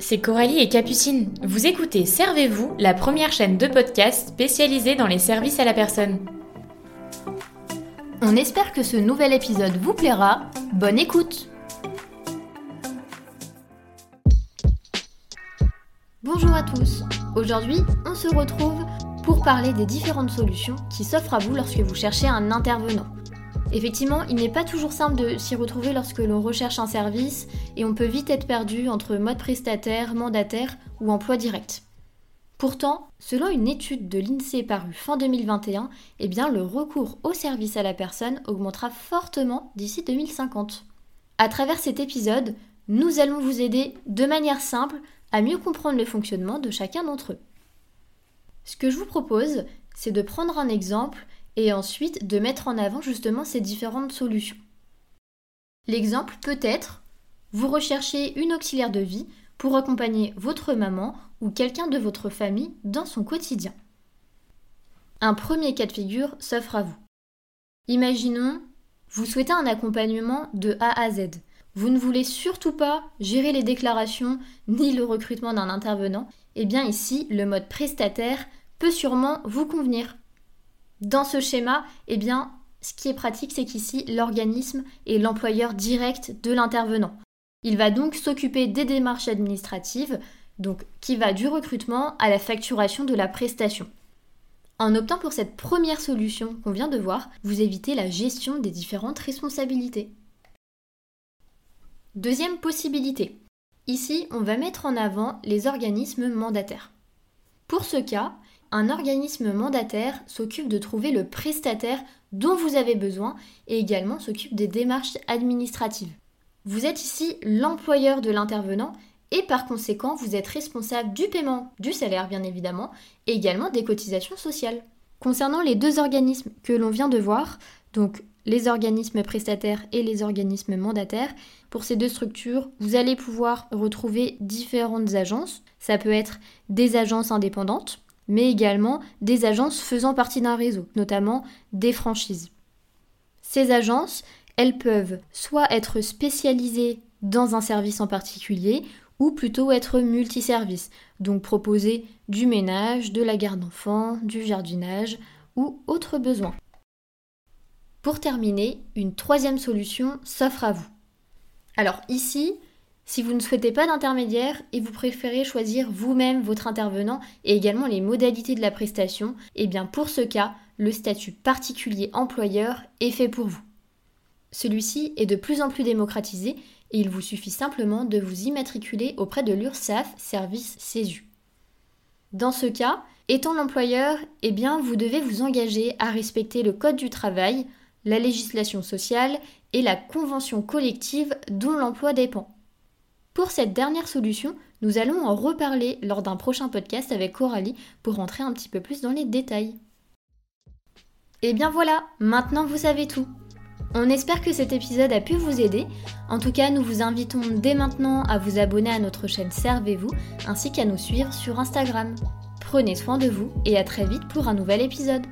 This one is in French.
c'est Coralie et Capucine. Vous écoutez Servez-vous, la première chaîne de podcast spécialisée dans les services à la personne. On espère que ce nouvel épisode vous plaira. Bonne écoute Bonjour à tous. Aujourd'hui, on se retrouve pour parler des différentes solutions qui s'offrent à vous lorsque vous cherchez un intervenant. Effectivement, il n'est pas toujours simple de s'y retrouver lorsque l'on recherche un service et on peut vite être perdu entre mode prestataire, mandataire ou emploi direct. Pourtant, selon une étude de l'INSEE parue fin 2021, eh le recours au service à la personne augmentera fortement d'ici 2050. À travers cet épisode, nous allons vous aider de manière simple à mieux comprendre le fonctionnement de chacun d'entre eux. Ce que je vous propose, c'est de prendre un exemple et ensuite de mettre en avant justement ces différentes solutions. L'exemple peut être, vous recherchez une auxiliaire de vie pour accompagner votre maman ou quelqu'un de votre famille dans son quotidien. Un premier cas de figure s'offre à vous. Imaginons, vous souhaitez un accompagnement de A à Z. Vous ne voulez surtout pas gérer les déclarations ni le recrutement d'un intervenant. Eh bien ici, le mode prestataire peut sûrement vous convenir. Dans ce schéma, eh bien, ce qui est pratique, c'est qu'ici, l'organisme est l'employeur direct de l'intervenant. Il va donc s'occuper des démarches administratives, donc qui va du recrutement à la facturation de la prestation. En optant pour cette première solution qu'on vient de voir, vous évitez la gestion des différentes responsabilités. Deuxième possibilité. Ici, on va mettre en avant les organismes mandataires. Pour ce cas, un organisme mandataire s'occupe de trouver le prestataire dont vous avez besoin et également s'occupe des démarches administratives. Vous êtes ici l'employeur de l'intervenant et par conséquent vous êtes responsable du paiement du salaire bien évidemment et également des cotisations sociales. Concernant les deux organismes que l'on vient de voir, donc les organismes prestataires et les organismes mandataires, pour ces deux structures, vous allez pouvoir retrouver différentes agences. Ça peut être des agences indépendantes, mais également des agences faisant partie d'un réseau, notamment des franchises. Ces agences, elles peuvent soit être spécialisées dans un service en particulier, ou plutôt être multiservices, donc proposer du ménage, de la garde d'enfants, du jardinage ou autres besoins. Pour terminer, une troisième solution s'offre à vous. Alors ici, si vous ne souhaitez pas d'intermédiaire et vous préférez choisir vous-même votre intervenant et également les modalités de la prestation, eh bien pour ce cas, le statut particulier employeur est fait pour vous. Celui-ci est de plus en plus démocratisé et il vous suffit simplement de vous immatriculer auprès de l'URSSAF service CESU. Dans ce cas, étant l'employeur, eh bien vous devez vous engager à respecter le code du travail, la législation sociale et la convention collective dont l'emploi dépend. Pour cette dernière solution, nous allons en reparler lors d'un prochain podcast avec Coralie pour rentrer un petit peu plus dans les détails. Et bien voilà, maintenant vous savez tout. On espère que cet épisode a pu vous aider. En tout cas, nous vous invitons dès maintenant à vous abonner à notre chaîne Servez-vous ainsi qu'à nous suivre sur Instagram. Prenez soin de vous et à très vite pour un nouvel épisode.